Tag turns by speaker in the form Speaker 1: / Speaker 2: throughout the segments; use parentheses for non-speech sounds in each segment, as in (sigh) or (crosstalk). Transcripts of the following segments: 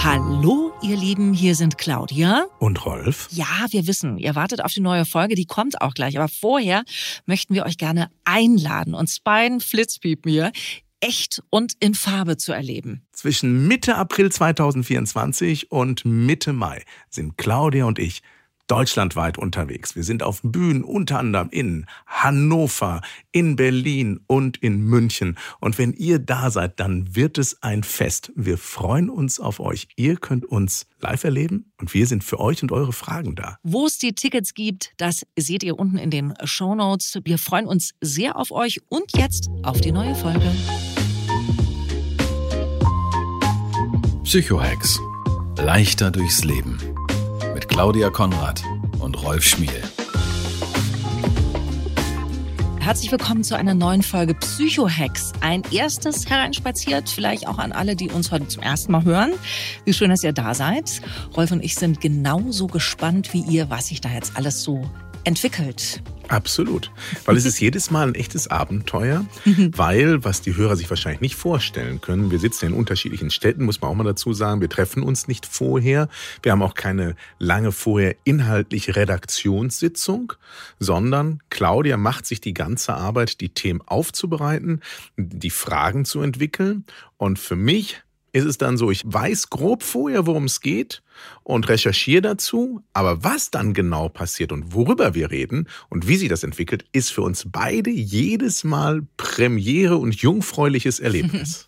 Speaker 1: Hallo, ihr Lieben, hier sind Claudia.
Speaker 2: Und Rolf?
Speaker 1: Ja, wir wissen, ihr wartet auf die neue Folge, die kommt auch gleich. Aber vorher möchten wir euch gerne einladen, uns beiden Flitzpiepen hier echt und in Farbe zu erleben.
Speaker 2: Zwischen Mitte April 2024 und Mitte Mai sind Claudia und ich deutschlandweit unterwegs. Wir sind auf Bühnen unter anderem in Hannover, in Berlin und in München. Und wenn ihr da seid, dann wird es ein Fest. Wir freuen uns auf euch. Ihr könnt uns live erleben und wir sind für euch und eure Fragen da.
Speaker 1: Wo es die Tickets gibt, das seht ihr unten in den Show Notes. Wir freuen uns sehr auf euch und jetzt auf die neue Folge.
Speaker 3: Psychohex. Leichter durchs Leben Claudia Konrad und Rolf Schmiel.
Speaker 1: Herzlich willkommen zu einer neuen Folge Psychohacks. Ein erstes hereinspaziert, vielleicht auch an alle, die uns heute zum ersten Mal hören. Wie schön, dass ihr da seid. Rolf und ich sind genauso gespannt wie ihr, was sich da jetzt alles so entwickelt.
Speaker 2: Absolut. Weil es ist jedes Mal ein echtes Abenteuer, weil, was die Hörer sich wahrscheinlich nicht vorstellen können, wir sitzen in unterschiedlichen Städten, muss man auch mal dazu sagen, wir treffen uns nicht vorher. Wir haben auch keine lange vorher inhaltliche Redaktionssitzung, sondern Claudia macht sich die ganze Arbeit, die Themen aufzubereiten, die Fragen zu entwickeln. Und für mich ist es dann so, ich weiß grob vorher, worum es geht und recherchiere dazu, aber was dann genau passiert und worüber wir reden und wie sich das entwickelt, ist für uns beide jedes Mal Premiere und jungfräuliches Erlebnis. (laughs)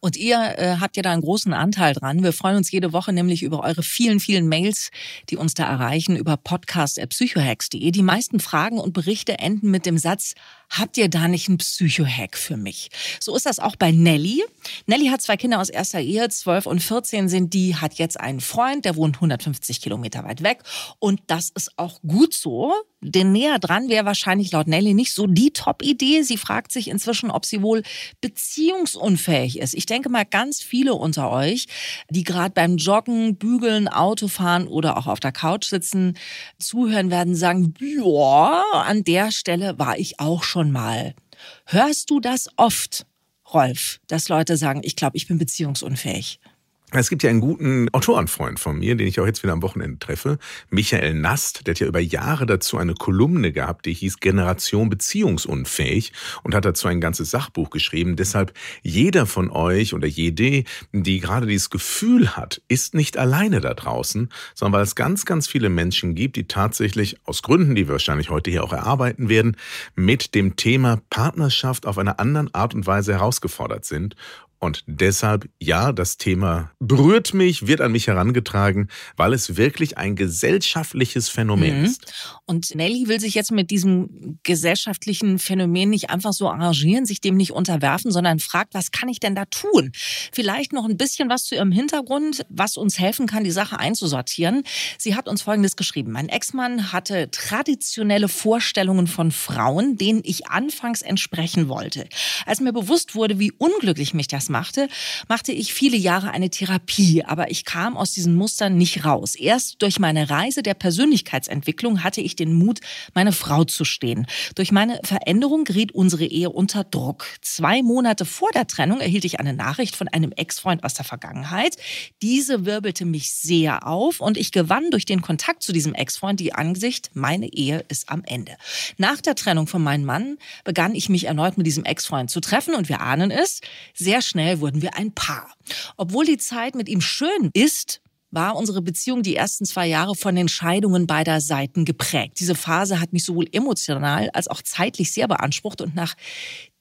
Speaker 1: Und ihr äh, habt ja da einen großen Anteil dran. Wir freuen uns jede Woche nämlich über eure vielen, vielen Mails, die uns da erreichen, über podcast.psychohacks.de. Die meisten Fragen und Berichte enden mit dem Satz, habt ihr da nicht einen Psychohack für mich? So ist das auch bei Nelly. Nelly hat zwei Kinder aus erster Ehe, 12 und 14 sind die, hat jetzt einen Freund, der wohnt 150 Kilometer weit weg. Und das ist auch gut so, denn näher dran wäre wahrscheinlich laut Nelly nicht so die Top-Idee. Sie fragt sich inzwischen, ob sie wohl beziehungsunfähig ist. Ich denke mal, ganz viele unter euch, die gerade beim Joggen, Bügeln, Autofahren oder auch auf der Couch sitzen, zuhören werden, sagen, ja, an der Stelle war ich auch schon mal. Hörst du das oft, Rolf, dass Leute sagen, ich glaube, ich bin beziehungsunfähig?
Speaker 2: Es gibt ja einen guten Autorenfreund von mir, den ich auch jetzt wieder am Wochenende treffe, Michael Nast, der hat ja über Jahre dazu eine Kolumne gehabt, die hieß Generation beziehungsunfähig und hat dazu ein ganzes Sachbuch geschrieben. Deshalb jeder von euch oder jede, die gerade dieses Gefühl hat, ist nicht alleine da draußen, sondern weil es ganz, ganz viele Menschen gibt, die tatsächlich aus Gründen, die wir wahrscheinlich heute hier auch erarbeiten werden, mit dem Thema Partnerschaft auf einer anderen Art und Weise herausgefordert sind und deshalb, ja, das Thema berührt mich, wird an mich herangetragen, weil es wirklich ein gesellschaftliches Phänomen mhm. ist.
Speaker 1: Und Nelly will sich jetzt mit diesem gesellschaftlichen Phänomen nicht einfach so arrangieren, sich dem nicht unterwerfen, sondern fragt, was kann ich denn da tun? Vielleicht noch ein bisschen was zu ihrem Hintergrund, was uns helfen kann, die Sache einzusortieren. Sie hat uns Folgendes geschrieben. Mein Ex-Mann hatte traditionelle Vorstellungen von Frauen, denen ich anfangs entsprechen wollte. Als mir bewusst wurde, wie unglücklich mich das machte, machte ich viele Jahre eine Therapie, aber ich kam aus diesen Mustern nicht raus. Erst durch meine Reise der Persönlichkeitsentwicklung hatte ich den Mut, meine Frau zu stehen. Durch meine Veränderung geriet unsere Ehe unter Druck. Zwei Monate vor der Trennung erhielt ich eine Nachricht von einem Ex-Freund aus der Vergangenheit. Diese wirbelte mich sehr auf und ich gewann durch den Kontakt zu diesem Ex-Freund die Ansicht, meine Ehe ist am Ende. Nach der Trennung von meinem Mann begann ich mich erneut mit diesem Ex-Freund zu treffen und wir ahnen es, sehr schnell schnell wurden wir ein Paar. Obwohl die Zeit mit ihm schön ist, war unsere Beziehung die ersten zwei Jahre von den Scheidungen beider Seiten geprägt. Diese Phase hat mich sowohl emotional als auch zeitlich sehr beansprucht und nach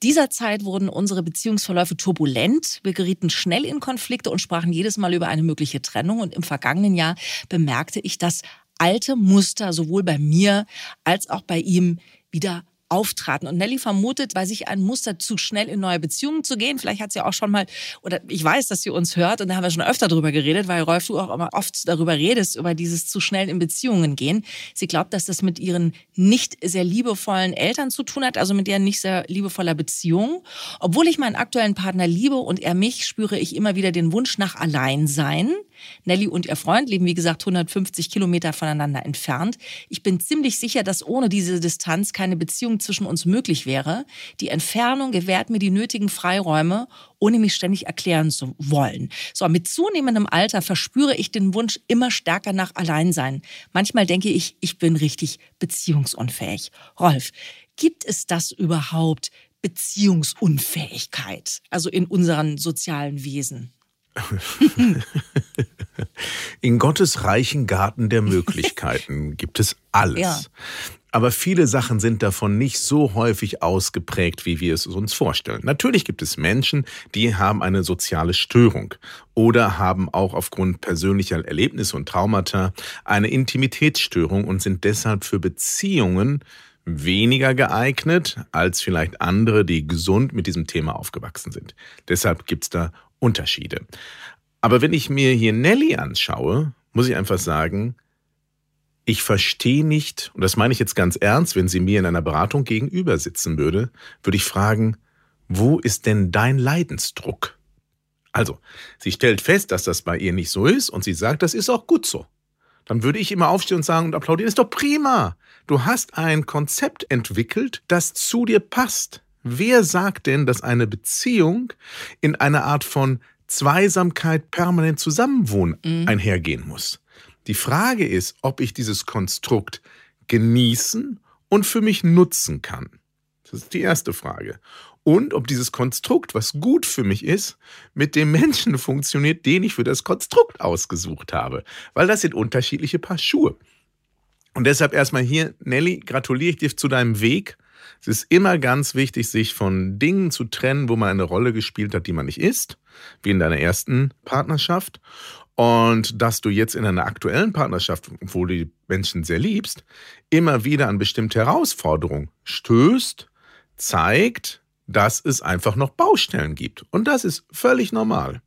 Speaker 1: dieser Zeit wurden unsere Beziehungsverläufe turbulent. Wir gerieten schnell in Konflikte und sprachen jedes Mal über eine mögliche Trennung und im vergangenen Jahr bemerkte ich, dass alte Muster sowohl bei mir als auch bei ihm wieder auftraten. Und Nelly vermutet bei sich ein Muster, zu schnell in neue Beziehungen zu gehen. Vielleicht hat sie auch schon mal, oder ich weiß, dass sie uns hört und da haben wir schon öfter drüber geredet, weil Rolf, du auch immer oft darüber redest, über dieses zu schnell in Beziehungen gehen. Sie glaubt, dass das mit ihren nicht sehr liebevollen Eltern zu tun hat, also mit deren nicht sehr liebevoller Beziehung. Obwohl ich meinen aktuellen Partner liebe und er mich, spüre ich immer wieder den Wunsch nach Alleinsein. Nelly und ihr Freund leben, wie gesagt, 150 Kilometer voneinander entfernt. Ich bin ziemlich sicher, dass ohne diese Distanz keine Beziehung zwischen uns möglich wäre. Die Entfernung gewährt mir die nötigen Freiräume, ohne mich ständig erklären zu wollen. So, mit zunehmendem Alter verspüre ich den Wunsch immer stärker nach Alleinsein. Manchmal denke ich, ich bin richtig beziehungsunfähig. Rolf, gibt es das überhaupt? Beziehungsunfähigkeit, also in unseren sozialen Wesen. (laughs)
Speaker 2: In Gottes reichen Garten der Möglichkeiten gibt es alles. Ja. Aber viele Sachen sind davon nicht so häufig ausgeprägt, wie wir es uns vorstellen. Natürlich gibt es Menschen, die haben eine soziale Störung oder haben auch aufgrund persönlicher Erlebnisse und Traumata eine Intimitätsstörung und sind deshalb für Beziehungen weniger geeignet als vielleicht andere, die gesund mit diesem Thema aufgewachsen sind. Deshalb gibt es da Unterschiede. Aber wenn ich mir hier Nelly anschaue, muss ich einfach sagen, ich verstehe nicht, und das meine ich jetzt ganz ernst, wenn sie mir in einer Beratung gegenüber sitzen würde, würde ich fragen, wo ist denn dein Leidensdruck? Also, sie stellt fest, dass das bei ihr nicht so ist und sie sagt, das ist auch gut so. Dann würde ich immer aufstehen und sagen und applaudieren, ist doch prima. Du hast ein Konzept entwickelt, das zu dir passt. Wer sagt denn, dass eine Beziehung in einer Art von Zweisamkeit permanent zusammenwohnen mhm. einhergehen muss? Die Frage ist, ob ich dieses Konstrukt genießen und für mich nutzen kann. Das ist die erste Frage. Und ob dieses Konstrukt, was gut für mich ist, mit dem Menschen funktioniert, den ich für das Konstrukt ausgesucht habe. Weil das sind unterschiedliche Paar Schuhe. Und deshalb erstmal hier, Nelly, gratuliere ich dir zu deinem Weg. Es ist immer ganz wichtig, sich von Dingen zu trennen, wo man eine Rolle gespielt hat, die man nicht ist, wie in deiner ersten Partnerschaft. Und dass du jetzt in einer aktuellen Partnerschaft, wo du die Menschen sehr liebst, immer wieder an bestimmte Herausforderungen stößt, zeigt, dass es einfach noch Baustellen gibt. Und das ist völlig normal.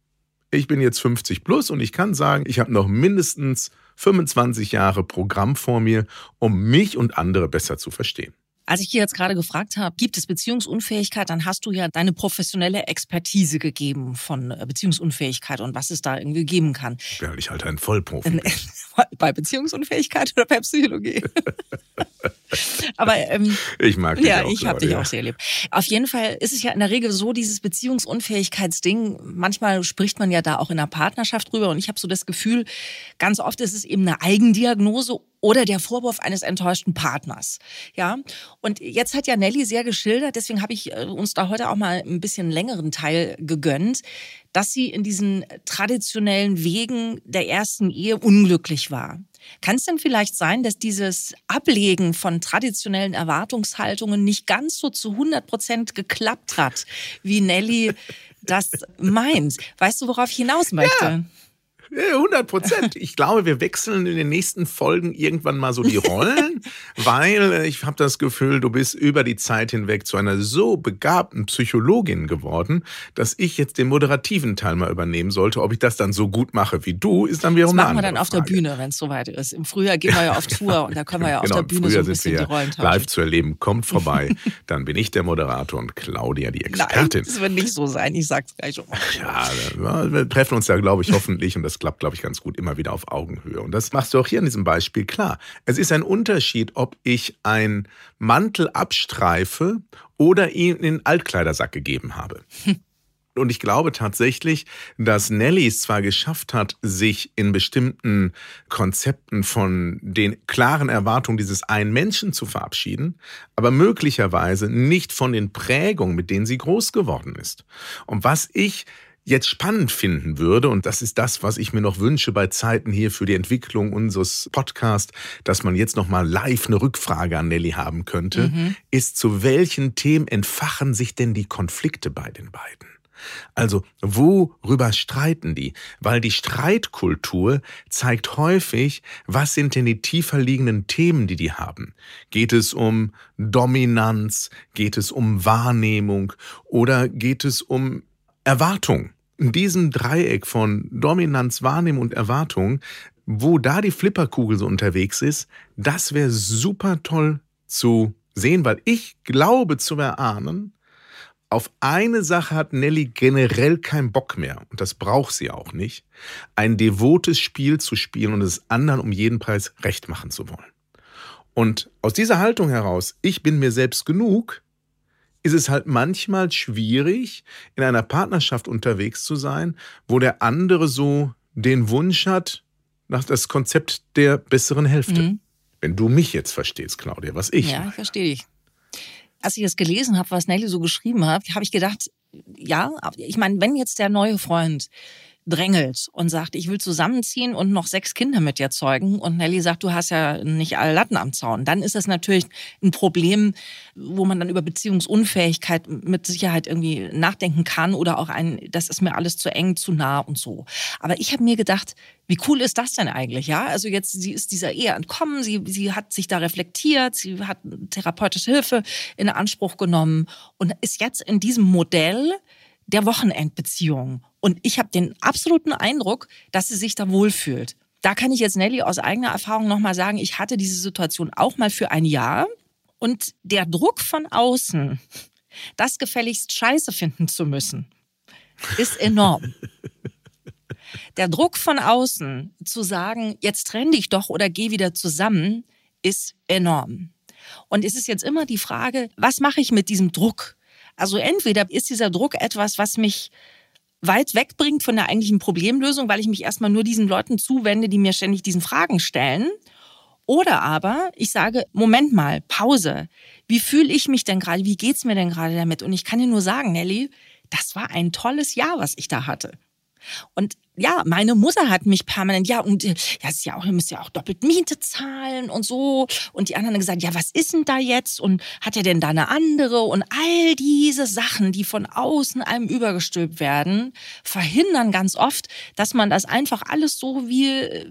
Speaker 2: Ich bin jetzt 50 plus und ich kann sagen, ich habe noch mindestens 25 Jahre Programm vor mir, um mich und andere besser zu verstehen.
Speaker 1: Als ich dir jetzt gerade gefragt habe, gibt es Beziehungsunfähigkeit, dann hast du ja deine professionelle Expertise gegeben von äh, Beziehungsunfähigkeit und was es da irgendwie geben kann.
Speaker 2: Ja, ich halte einen Vollprofi. (laughs)
Speaker 1: Bei Beziehungsunfähigkeit oder bei Psychologie? (laughs) Aber ähm,
Speaker 2: ich mag dich
Speaker 1: ja,
Speaker 2: auch.
Speaker 1: ich habe dich ja. auch sehr lieb. Auf jeden Fall ist es ja in der Regel so, dieses Beziehungsunfähigkeitsding. Manchmal spricht man ja da auch in einer Partnerschaft drüber und ich habe so das Gefühl, ganz oft ist es eben eine Eigendiagnose oder der Vorwurf eines enttäuschten Partners. Ja, und jetzt hat ja Nelly sehr geschildert, deswegen habe ich äh, uns da heute auch mal ein bisschen längeren Teil gegönnt, dass sie in diesen traditionellen Wegen der ersten Ehe unglücklich war. Kann es denn vielleicht sein, dass dieses Ablegen von traditionellen Erwartungshaltungen nicht ganz so zu 100 Prozent geklappt hat, wie Nelly das meint? Weißt du, worauf ich hinaus möchte?
Speaker 2: Ja. 100 Prozent. Ich glaube, wir wechseln in den nächsten Folgen irgendwann mal so die (laughs) Rollen, weil äh, ich habe das Gefühl, du bist über die Zeit hinweg zu einer so begabten Psychologin geworden, dass ich jetzt den moderativen Teil mal übernehmen sollte. Ob ich das dann so gut mache wie du, ist dann wiederum
Speaker 1: das
Speaker 2: machen
Speaker 1: wir dann auf
Speaker 2: Frage.
Speaker 1: der Bühne, wenn es soweit ist. Im Frühjahr gehen wir ja auf Tour und da können wir ja auf genau, der Bühne so ein bisschen die Rollen tauschen.
Speaker 2: Live zu erleben, kommt vorbei. (laughs) dann bin ich der Moderator und Claudia die Expertin.
Speaker 1: Nein, das wird nicht so sein. Ich sag's gleich schon.
Speaker 2: Ja, wir treffen uns da, glaube ich, hoffentlich und das klappt, glaube ich, ganz gut immer wieder auf Augenhöhe. Und das machst du auch hier in diesem Beispiel klar. Es ist ein Unterschied, ob ich einen Mantel abstreife oder ihn in den Altkleidersack gegeben habe. Und ich glaube tatsächlich, dass Nelly es zwar geschafft hat, sich in bestimmten Konzepten von den klaren Erwartungen dieses einen Menschen zu verabschieden, aber möglicherweise nicht von den Prägungen, mit denen sie groß geworden ist. Und was ich jetzt spannend finden würde, und das ist das, was ich mir noch wünsche bei Zeiten hier für die Entwicklung unseres Podcasts, dass man jetzt nochmal live eine Rückfrage an Nelly haben könnte, mhm. ist, zu welchen Themen entfachen sich denn die Konflikte bei den beiden? Also worüber streiten die? Weil die Streitkultur zeigt häufig, was sind denn die tiefer liegenden Themen, die die haben. Geht es um Dominanz? Geht es um Wahrnehmung? Oder geht es um Erwartung? In diesem Dreieck von Dominanz, Wahrnehmung und Erwartung, wo da die Flipperkugel so unterwegs ist, das wäre super toll zu sehen, weil ich glaube zu erahnen, auf eine Sache hat Nelly generell keinen Bock mehr, und das braucht sie auch nicht, ein devotes Spiel zu spielen und es anderen um jeden Preis recht machen zu wollen. Und aus dieser Haltung heraus, ich bin mir selbst genug, ist es halt manchmal schwierig, in einer Partnerschaft unterwegs zu sein, wo der andere so den Wunsch hat, nach das Konzept der besseren Hälfte. Mhm. Wenn du mich jetzt verstehst, Claudia, was ich.
Speaker 1: Ja, ich verstehe dich als ich das gelesen habe, was Nelly so geschrieben hat, habe ich gedacht, ja, ich meine, wenn jetzt der neue Freund drängelt und sagt, ich will zusammenziehen und noch sechs Kinder mit dir zeugen und Nelly sagt, du hast ja nicht alle Latten am Zaun, dann ist das natürlich ein Problem, wo man dann über Beziehungsunfähigkeit mit Sicherheit irgendwie nachdenken kann oder auch ein, das ist mir alles zu eng, zu nah und so. Aber ich habe mir gedacht, wie cool ist das denn eigentlich, ja? Also jetzt, sie ist dieser Ehe entkommen, sie, sie hat sich da reflektiert, sie hat therapeutische Hilfe in Anspruch genommen und ist jetzt in diesem Modell, der Wochenendbeziehung. Und ich habe den absoluten Eindruck, dass sie sich da wohlfühlt. Da kann ich jetzt Nelly aus eigener Erfahrung nochmal sagen, ich hatte diese Situation auch mal für ein Jahr. Und der Druck von außen, das gefälligst scheiße finden zu müssen, ist enorm. (laughs) Der Druck von außen zu sagen, jetzt trenn dich doch oder geh wieder zusammen, ist enorm. Und es ist jetzt immer die Frage, was mache ich mit diesem Druck? Also entweder ist dieser Druck etwas, was mich weit wegbringt von der eigentlichen Problemlösung, weil ich mich erstmal nur diesen Leuten zuwende, die mir ständig diesen Fragen stellen. Oder aber ich sage, Moment mal, Pause. Wie fühle ich mich denn gerade? Wie geht's mir denn gerade damit? Und ich kann dir nur sagen, Nelly, das war ein tolles Jahr, was ich da hatte. Und ja, meine Mutter hat mich permanent, ja, und ja, es ist ja auch, ihr müsst ja auch doppelt Miete zahlen und so. Und die anderen haben gesagt, ja, was ist denn da jetzt? Und hat er denn da eine andere? Und all diese Sachen, die von außen einem übergestülpt werden, verhindern ganz oft, dass man das einfach alles so wie äh,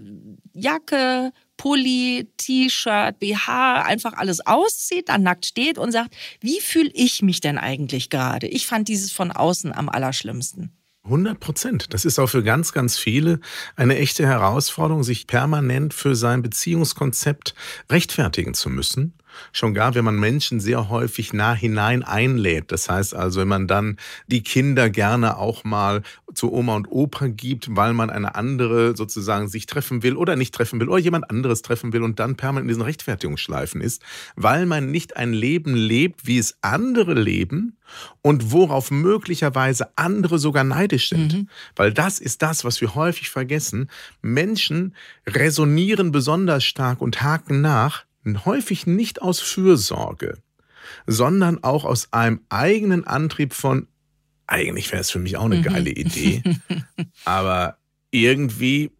Speaker 1: Jacke, Pulli, T-Shirt, BH, einfach alles auszieht, dann nackt steht und sagt, wie fühle ich mich denn eigentlich gerade? Ich fand dieses von außen am allerschlimmsten.
Speaker 2: 100 Prozent. Das ist auch für ganz, ganz viele eine echte Herausforderung, sich permanent für sein Beziehungskonzept rechtfertigen zu müssen Schon gar, wenn man Menschen sehr häufig nah hinein einlädt. Das heißt also, wenn man dann die Kinder gerne auch mal zu Oma und Opa gibt, weil man eine andere sozusagen sich treffen will oder nicht treffen will oder jemand anderes treffen will und dann permanent in diesen Rechtfertigungsschleifen ist, weil man nicht ein Leben lebt, wie es andere leben und worauf möglicherweise andere sogar neidisch sind. Mhm. Weil das ist das, was wir häufig vergessen. Menschen resonieren besonders stark und haken nach, häufig nicht aus Fürsorge, sondern auch aus einem eigenen Antrieb von, eigentlich wäre es für mich auch eine mhm. geile Idee, (laughs) aber irgendwie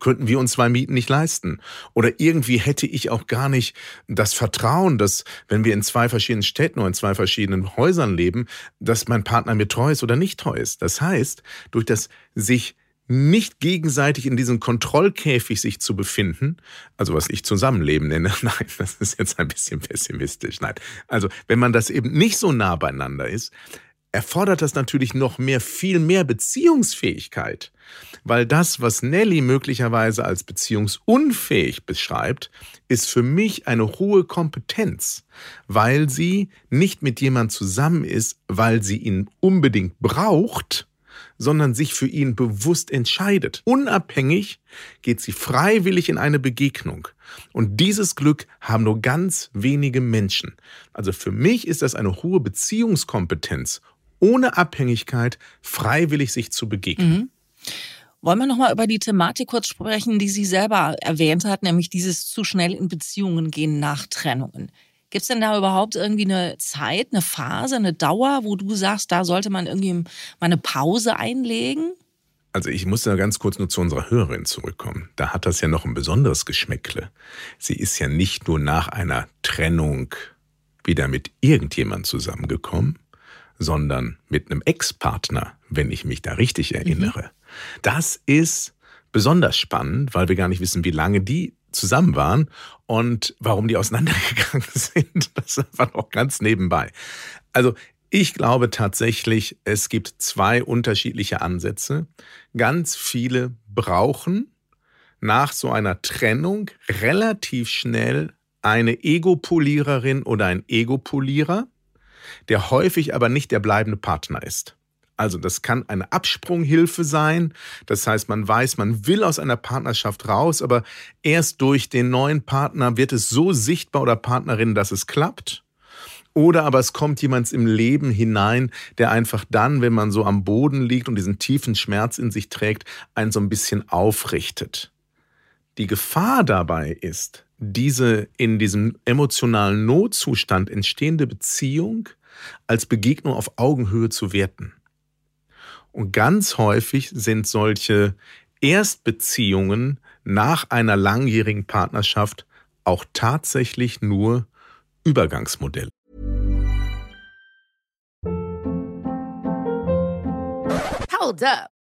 Speaker 2: könnten wir uns zwei Mieten nicht leisten. Oder irgendwie hätte ich auch gar nicht das Vertrauen, dass wenn wir in zwei verschiedenen Städten oder in zwei verschiedenen Häusern leben, dass mein Partner mir treu ist oder nicht treu ist. Das heißt, durch das sich nicht gegenseitig in diesem Kontrollkäfig sich zu befinden, also was ich Zusammenleben nenne, (laughs) nein, das ist jetzt ein bisschen pessimistisch, nein. Also wenn man das eben nicht so nah beieinander ist, erfordert das natürlich noch mehr, viel mehr Beziehungsfähigkeit. Weil das, was Nelly möglicherweise als beziehungsunfähig beschreibt, ist für mich eine hohe Kompetenz, weil sie nicht mit jemand zusammen ist, weil sie ihn unbedingt braucht, sondern sich für ihn bewusst entscheidet. Unabhängig geht sie freiwillig in eine Begegnung. Und dieses Glück haben nur ganz wenige Menschen. Also für mich ist das eine hohe Beziehungskompetenz, ohne Abhängigkeit freiwillig sich zu begegnen. Mhm.
Speaker 1: Wollen wir nochmal über die Thematik kurz sprechen, die sie selber erwähnt hat, nämlich dieses zu schnell in Beziehungen gehen nach Trennungen. Gibt es denn da überhaupt irgendwie eine Zeit, eine Phase, eine Dauer, wo du sagst, da sollte man irgendwie mal eine Pause einlegen?
Speaker 2: Also ich muss da ganz kurz nur zu unserer Hörerin zurückkommen. Da hat das ja noch ein besonderes Geschmäckle. Sie ist ja nicht nur nach einer Trennung wieder mit irgendjemand zusammengekommen, sondern mit einem Ex-Partner, wenn ich mich da richtig erinnere. Mhm. Das ist besonders spannend, weil wir gar nicht wissen, wie lange die zusammen waren und warum die auseinandergegangen (laughs) sind. Das war noch ganz nebenbei. Also ich glaube tatsächlich, es gibt zwei unterschiedliche Ansätze. Ganz viele brauchen nach so einer Trennung relativ schnell eine Egopoliererin oder ein Egopolierer, der häufig aber nicht der bleibende Partner ist. Also das kann eine Absprunghilfe sein. Das heißt, man weiß, man will aus einer Partnerschaft raus, aber erst durch den neuen Partner wird es so sichtbar oder Partnerin, dass es klappt. Oder aber es kommt jemand im Leben hinein, der einfach dann, wenn man so am Boden liegt und diesen tiefen Schmerz in sich trägt, einen so ein bisschen aufrichtet. Die Gefahr dabei ist, diese in diesem emotionalen Notzustand entstehende Beziehung als Begegnung auf Augenhöhe zu werten. Und ganz häufig sind solche Erstbeziehungen nach einer langjährigen Partnerschaft auch tatsächlich nur Übergangsmodelle.
Speaker 4: Hold up.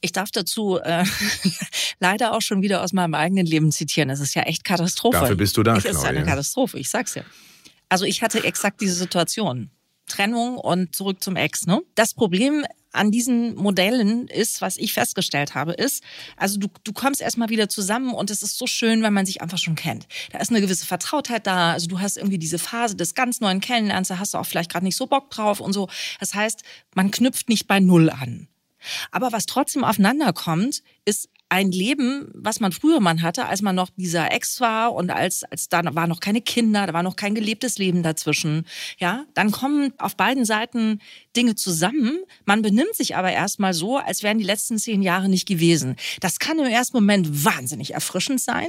Speaker 1: Ich darf dazu äh, (laughs) leider auch schon wieder aus meinem eigenen Leben zitieren. Es ist ja echt Katastrophe.
Speaker 2: Dafür bist du da,
Speaker 1: Es ist eine Katastrophe, ich sag's ja. Also ich hatte exakt diese Situation. Trennung und zurück zum Ex. Ne? Das Problem an diesen Modellen ist, was ich festgestellt habe, ist, also du, du kommst erstmal wieder zusammen und es ist so schön, wenn man sich einfach schon kennt. Da ist eine gewisse Vertrautheit da, also du hast irgendwie diese Phase des ganz neuen Kennenlernens, da hast du auch vielleicht gerade nicht so Bock drauf und so. Das heißt, man knüpft nicht bei Null an. Aber was trotzdem aufeinander kommt, ist ein Leben, was man früher man hatte, als man noch dieser Ex war und als, als da war noch keine Kinder, da war noch kein gelebtes Leben dazwischen. Ja, dann kommen auf beiden Seiten Dinge zusammen. Man benimmt sich aber erstmal so, als wären die letzten zehn Jahre nicht gewesen. Das kann im ersten Moment wahnsinnig erfrischend sein,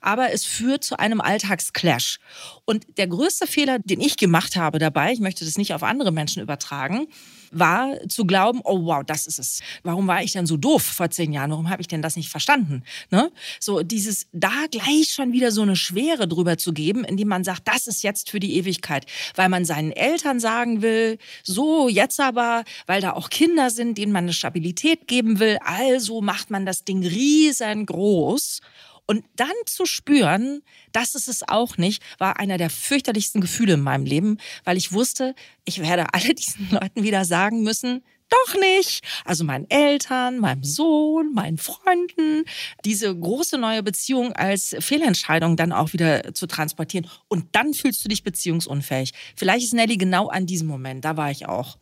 Speaker 1: aber es führt zu einem Alltagsclash. Und der größte Fehler, den ich gemacht habe dabei, ich möchte das nicht auf andere Menschen übertragen, war zu glauben, oh wow, das ist es. Warum war ich denn so doof vor zehn Jahren? Warum habe ich denn das nicht verstanden? Ne? So dieses da gleich schon wieder so eine Schwere drüber zu geben, indem man sagt, das ist jetzt für die Ewigkeit, weil man seinen Eltern sagen will, so jetzt aber, weil da auch Kinder sind, denen man eine Stabilität geben will, also macht man das Ding riesengroß und dann zu spüren, das ist es auch nicht, war einer der fürchterlichsten Gefühle in meinem Leben, weil ich wusste, ich werde (laughs) alle diesen Leuten wieder sagen müssen, doch nicht. Also meinen Eltern, meinem Sohn, meinen Freunden, diese große neue Beziehung als Fehlentscheidung dann auch wieder zu transportieren. Und dann fühlst du dich beziehungsunfähig. Vielleicht ist Nelly genau an diesem Moment, da war ich auch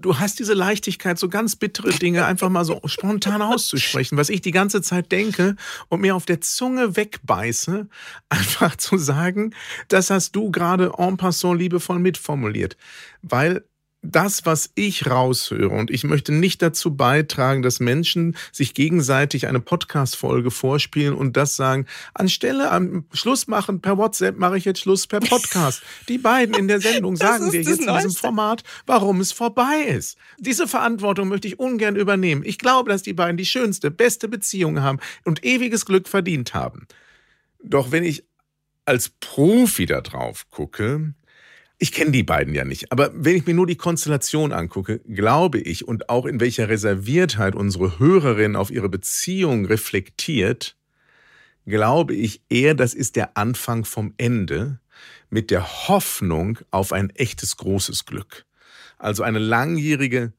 Speaker 2: du hast diese Leichtigkeit, so ganz bittere Dinge einfach mal so spontan auszusprechen, was ich die ganze Zeit denke und mir auf der Zunge wegbeiße, einfach zu sagen, das hast du gerade en passant liebevoll mitformuliert. Weil das, was ich raushöre, und ich möchte nicht dazu beitragen, dass Menschen sich gegenseitig eine Podcast-Folge vorspielen und das sagen, anstelle am Schluss machen per WhatsApp mache ich jetzt Schluss per Podcast. (laughs) Die beiden in der Sendung sagen dir jetzt in diesem Format, warum es vorbei ist. Diese Verantwortung möchte ich ungern übernehmen. Ich glaube, dass die beiden die schönste, beste Beziehung haben und ewiges Glück verdient haben. Doch wenn ich als Profi da drauf gucke, ich kenne die beiden ja nicht, aber wenn ich mir nur die Konstellation angucke, glaube ich und auch in welcher Reserviertheit unsere Hörerin auf ihre Beziehung reflektiert, glaube ich eher, das ist der Anfang vom Ende mit der Hoffnung auf ein echtes großes Glück. Also eine langjährige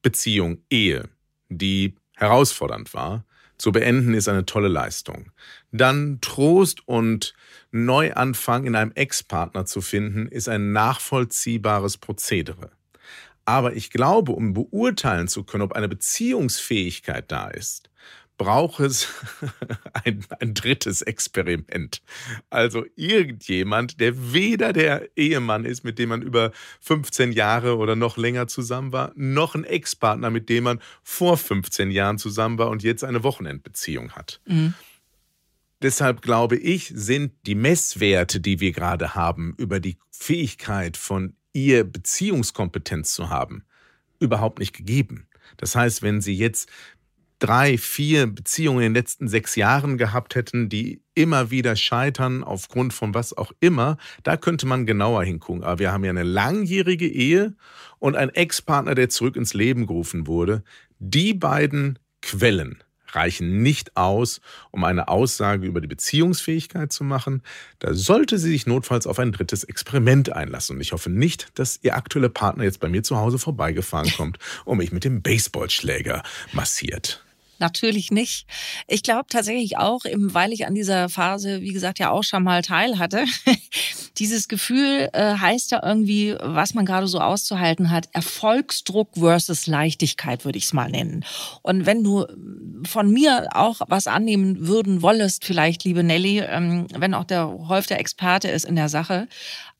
Speaker 2: Beziehung, Ehe, die herausfordernd war, zu beenden ist eine tolle Leistung. Dann Trost und Neuanfang in einem Ex-Partner zu finden, ist ein nachvollziehbares Prozedere. Aber ich glaube, um beurteilen zu können, ob eine Beziehungsfähigkeit da ist, braucht es (laughs) ein, ein drittes Experiment. Also irgendjemand, der weder der Ehemann ist, mit dem man über 15 Jahre oder noch länger zusammen war, noch ein Ex-Partner, mit dem man vor 15 Jahren zusammen war und jetzt eine Wochenendbeziehung hat. Mhm. Deshalb glaube ich, sind die Messwerte, die wir gerade haben, über die Fähigkeit von ihr Beziehungskompetenz zu haben, überhaupt nicht gegeben. Das heißt, wenn sie jetzt drei, vier Beziehungen in den letzten sechs Jahren gehabt hätten, die immer wieder scheitern aufgrund von was auch immer, da könnte man genauer hingucken. Aber wir haben ja eine langjährige Ehe und einen Ex-Partner, der zurück ins Leben gerufen wurde. Die beiden Quellen reichen nicht aus, um eine Aussage über die Beziehungsfähigkeit zu machen. Da sollte sie sich notfalls auf ein drittes Experiment einlassen. Und ich hoffe nicht, dass ihr aktueller Partner jetzt bei mir zu Hause vorbeigefahren kommt und mich mit dem Baseballschläger massiert.
Speaker 1: Natürlich nicht. Ich glaube tatsächlich auch, eben weil ich an dieser Phase, wie gesagt, ja auch schon mal teil hatte. (laughs) Dieses Gefühl äh, heißt ja irgendwie, was man gerade so auszuhalten hat, Erfolgsdruck versus Leichtigkeit, würde ich es mal nennen. Und wenn du von mir auch was annehmen würden wollest, vielleicht, liebe Nelly, ähm, wenn auch der Rolf der Experte ist in der Sache,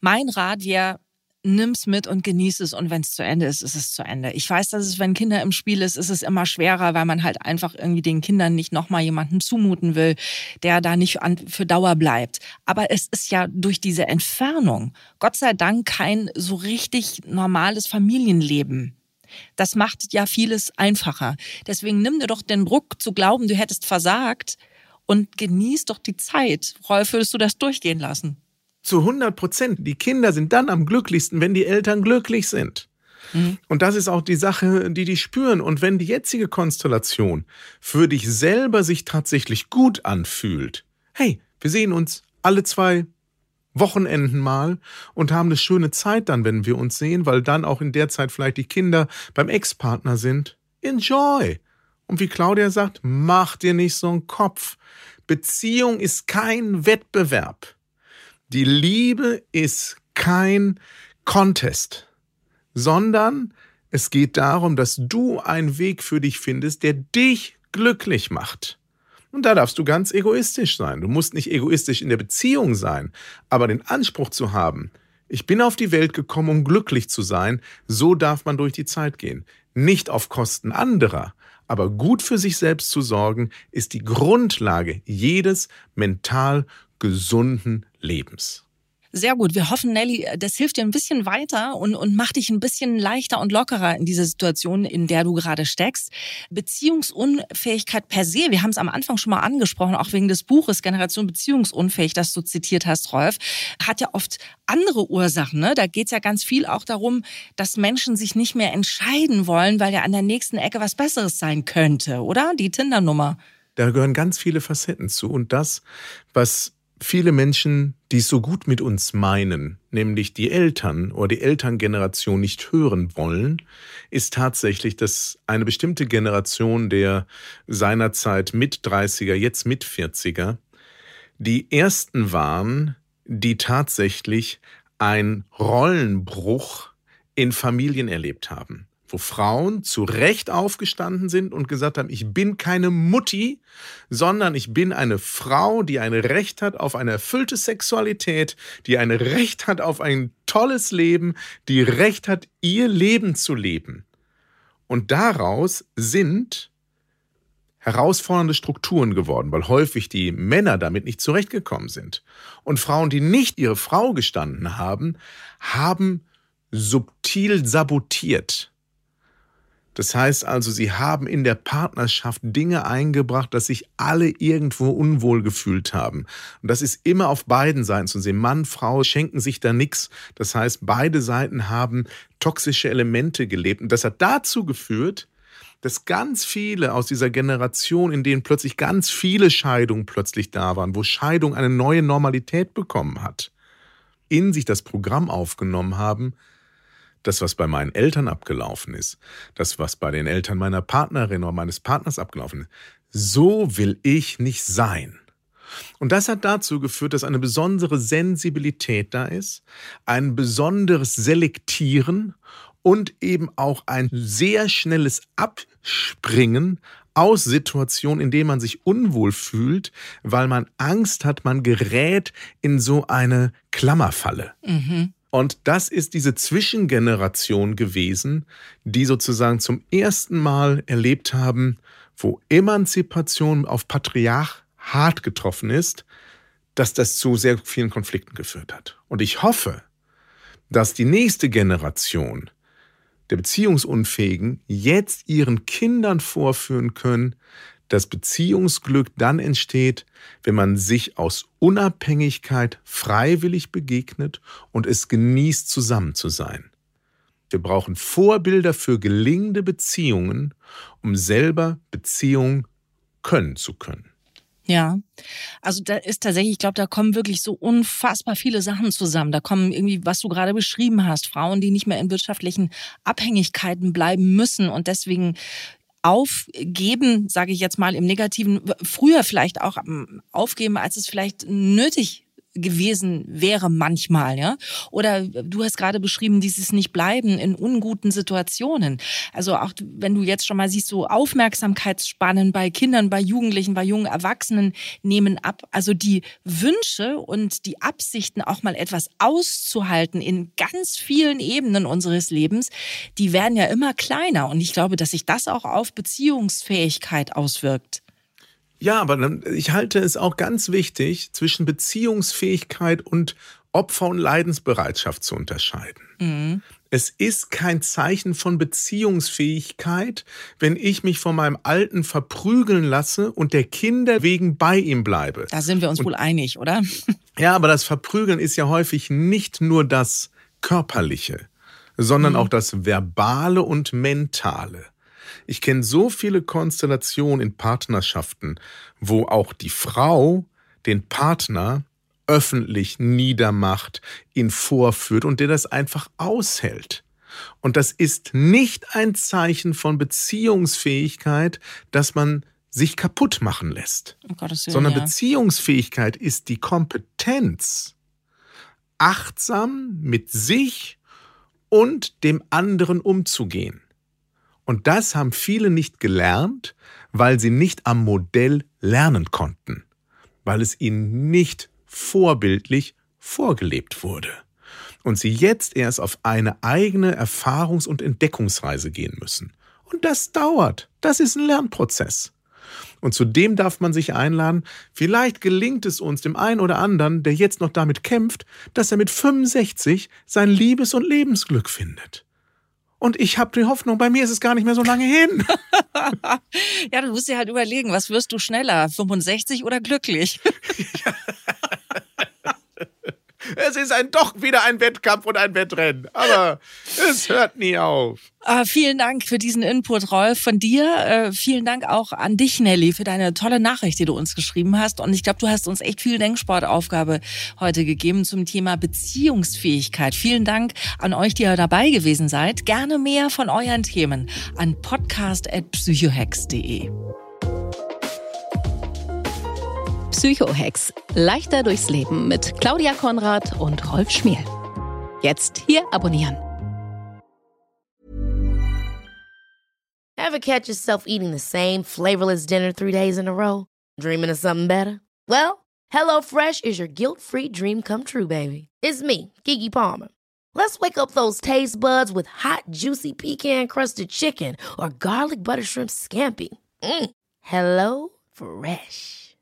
Speaker 1: mein Rat wäre, nimm's mit und genieß es und wenn es zu Ende ist, ist es zu Ende. Ich weiß, dass es, wenn Kinder im Spiel ist, ist es immer schwerer, weil man halt einfach irgendwie den Kindern nicht nochmal jemanden zumuten will, der da nicht für Dauer bleibt. Aber es ist ja durch diese Entfernung, Gott sei Dank, kein so richtig normales Familienleben. Das macht ja vieles einfacher. Deswegen nimm dir doch den Druck zu glauben, du hättest versagt und genieß doch die Zeit. Rolf, würdest du das durchgehen lassen?
Speaker 2: Zu 100 Prozent. Die Kinder sind dann am glücklichsten, wenn die Eltern glücklich sind. Mhm. Und das ist auch die Sache, die die spüren. Und wenn die jetzige Konstellation für dich selber sich tatsächlich gut anfühlt, hey, wir sehen uns alle zwei Wochenenden mal und haben eine schöne Zeit dann, wenn wir uns sehen, weil dann auch in der Zeit vielleicht die Kinder beim Ex-Partner sind. Enjoy! Und wie Claudia sagt, mach dir nicht so einen Kopf. Beziehung ist kein Wettbewerb. Die Liebe ist kein Contest, sondern es geht darum, dass du einen Weg für dich findest, der dich glücklich macht. Und da darfst du ganz egoistisch sein. Du musst nicht egoistisch in der Beziehung sein, aber den Anspruch zu haben, ich bin auf die Welt gekommen, um glücklich zu sein, so darf man durch die Zeit gehen. Nicht auf Kosten anderer, aber gut für sich selbst zu sorgen, ist die Grundlage jedes mental gesunden Lebens.
Speaker 1: Sehr gut. Wir hoffen, Nelly, das hilft dir ein bisschen weiter und, und macht dich ein bisschen leichter und lockerer in dieser Situation, in der du gerade steckst. Beziehungsunfähigkeit per se, wir haben es am Anfang schon mal angesprochen, auch wegen des Buches Generation Beziehungsunfähig, das du zitiert hast, Rolf, hat ja oft andere Ursachen. Ne? Da geht es ja ganz viel auch darum, dass Menschen sich nicht mehr entscheiden wollen, weil ja an der nächsten Ecke was Besseres sein könnte, oder? Die Tinder-Nummer.
Speaker 2: Da gehören ganz viele Facetten zu. Und das, was viele Menschen, die es so gut mit uns meinen, nämlich die Eltern oder die Elterngeneration nicht hören wollen, ist tatsächlich, dass eine bestimmte Generation der seinerzeit mit 30er, jetzt mit 40er, die ersten waren, die tatsächlich einen Rollenbruch in Familien erlebt haben wo Frauen zu Recht aufgestanden sind und gesagt haben, ich bin keine Mutti, sondern ich bin eine Frau, die ein Recht hat auf eine erfüllte Sexualität, die ein Recht hat auf ein tolles Leben, die Recht hat, ihr Leben zu leben. Und daraus sind herausfordernde Strukturen geworden, weil häufig die Männer damit nicht zurechtgekommen sind. Und Frauen, die nicht ihre Frau gestanden haben, haben subtil sabotiert das heißt also, sie haben in der Partnerschaft Dinge eingebracht, dass sich alle irgendwo unwohl gefühlt haben. Und das ist immer auf beiden Seiten zu sehen. Mann, Frau schenken sich da nichts. Das heißt, beide Seiten haben toxische Elemente gelebt. Und das hat dazu geführt, dass ganz viele aus dieser Generation, in denen plötzlich ganz viele Scheidungen plötzlich da waren, wo Scheidung eine neue Normalität bekommen hat, in sich das Programm aufgenommen haben, das, was bei meinen Eltern abgelaufen ist, das, was bei den Eltern meiner Partnerin oder meines Partners abgelaufen ist, so will ich nicht sein. Und das hat dazu geführt, dass eine besondere Sensibilität da ist, ein besonderes Selektieren und eben auch ein sehr schnelles Abspringen aus Situationen, in denen man sich unwohl fühlt, weil man Angst hat, man gerät in so eine Klammerfalle. Mhm. Und das ist diese Zwischengeneration gewesen, die sozusagen zum ersten Mal erlebt haben, wo Emanzipation auf Patriarch hart getroffen ist, dass das zu sehr vielen Konflikten geführt hat. Und ich hoffe, dass die nächste Generation der Beziehungsunfähigen jetzt ihren Kindern vorführen können, dass Beziehungsglück dann entsteht, wenn man sich aus Unabhängigkeit freiwillig begegnet und es genießt, zusammen zu sein. Wir brauchen Vorbilder für gelingende Beziehungen, um selber Beziehungen können zu können.
Speaker 1: Ja, also da ist tatsächlich, ich glaube, da kommen wirklich so unfassbar viele Sachen zusammen. Da kommen irgendwie, was du gerade beschrieben hast, Frauen, die nicht mehr in wirtschaftlichen Abhängigkeiten bleiben müssen und deswegen aufgeben, sage ich jetzt mal im Negativen, früher vielleicht auch ähm, aufgeben, als es vielleicht nötig gewesen wäre manchmal, ja? Oder du hast gerade beschrieben, dieses nicht bleiben in unguten Situationen. Also auch wenn du jetzt schon mal siehst, so Aufmerksamkeitsspannen bei Kindern, bei Jugendlichen, bei jungen Erwachsenen nehmen ab. Also die Wünsche und die Absichten auch mal etwas auszuhalten in ganz vielen Ebenen unseres Lebens, die werden ja immer kleiner und ich glaube, dass sich das auch auf Beziehungsfähigkeit auswirkt.
Speaker 2: Ja, aber ich halte es auch ganz wichtig, zwischen Beziehungsfähigkeit und Opfer- und Leidensbereitschaft zu unterscheiden. Mhm. Es ist kein Zeichen von Beziehungsfähigkeit, wenn ich mich von meinem Alten verprügeln lasse und der Kinder wegen bei ihm bleibe.
Speaker 1: Da sind wir uns und, wohl einig, oder? (laughs)
Speaker 2: Ja, aber das Verprügeln ist ja häufig nicht nur das Körperliche, sondern mhm. auch das Verbale und Mentale. Ich kenne so viele Konstellationen in Partnerschaften, wo auch die Frau den Partner öffentlich niedermacht, ihn vorführt und der das einfach aushält. Und das ist nicht ein Zeichen von Beziehungsfähigkeit, dass man sich kaputt machen lässt,
Speaker 1: um Willen,
Speaker 2: sondern
Speaker 1: ja.
Speaker 2: Beziehungsfähigkeit ist die Kompetenz, achtsam mit sich und dem anderen umzugehen. Und das haben viele nicht gelernt, weil sie nicht am Modell lernen konnten, weil es ihnen nicht vorbildlich vorgelebt wurde. Und sie jetzt erst auf eine eigene Erfahrungs- und Entdeckungsreise gehen müssen. Und das dauert. Das ist ein Lernprozess. Und zudem darf man sich einladen, vielleicht gelingt es uns dem einen oder anderen, der jetzt noch damit kämpft, dass er mit 65 sein Liebes- und Lebensglück findet. Und ich habe die Hoffnung, bei mir ist es gar nicht mehr so lange hin. (laughs)
Speaker 1: ja, du musst dir halt überlegen, was wirst du schneller, 65 oder glücklich? (laughs) (laughs)
Speaker 2: Es ist ein, doch wieder ein Wettkampf und ein Wettrennen. Aber es hört nie auf.
Speaker 1: Ah, vielen Dank für diesen Input, Rolf, von dir. Äh, vielen Dank auch an dich, Nelly, für deine tolle Nachricht, die du uns geschrieben hast. Und ich glaube, du hast uns echt viel Denksportaufgabe heute gegeben zum Thema Beziehungsfähigkeit. Vielen Dank an euch, die ihr dabei gewesen seid. Gerne mehr von euren Themen an podcast.psychohex.de.
Speaker 5: Psychohex. Leichter durchs Leben mit Claudia Konrad und Rolf Schmiel. Jetzt hier abonnieren.
Speaker 4: Ever catch yourself eating the same flavorless dinner three days in a row? Dreaming of something better? Well, HelloFresh is your guilt-free dream come true, baby. It's me, Kiki Palmer. Let's wake up those taste buds with hot, juicy pecan-crusted chicken or garlic butter shrimp scampi. Mm. Hello Fresh.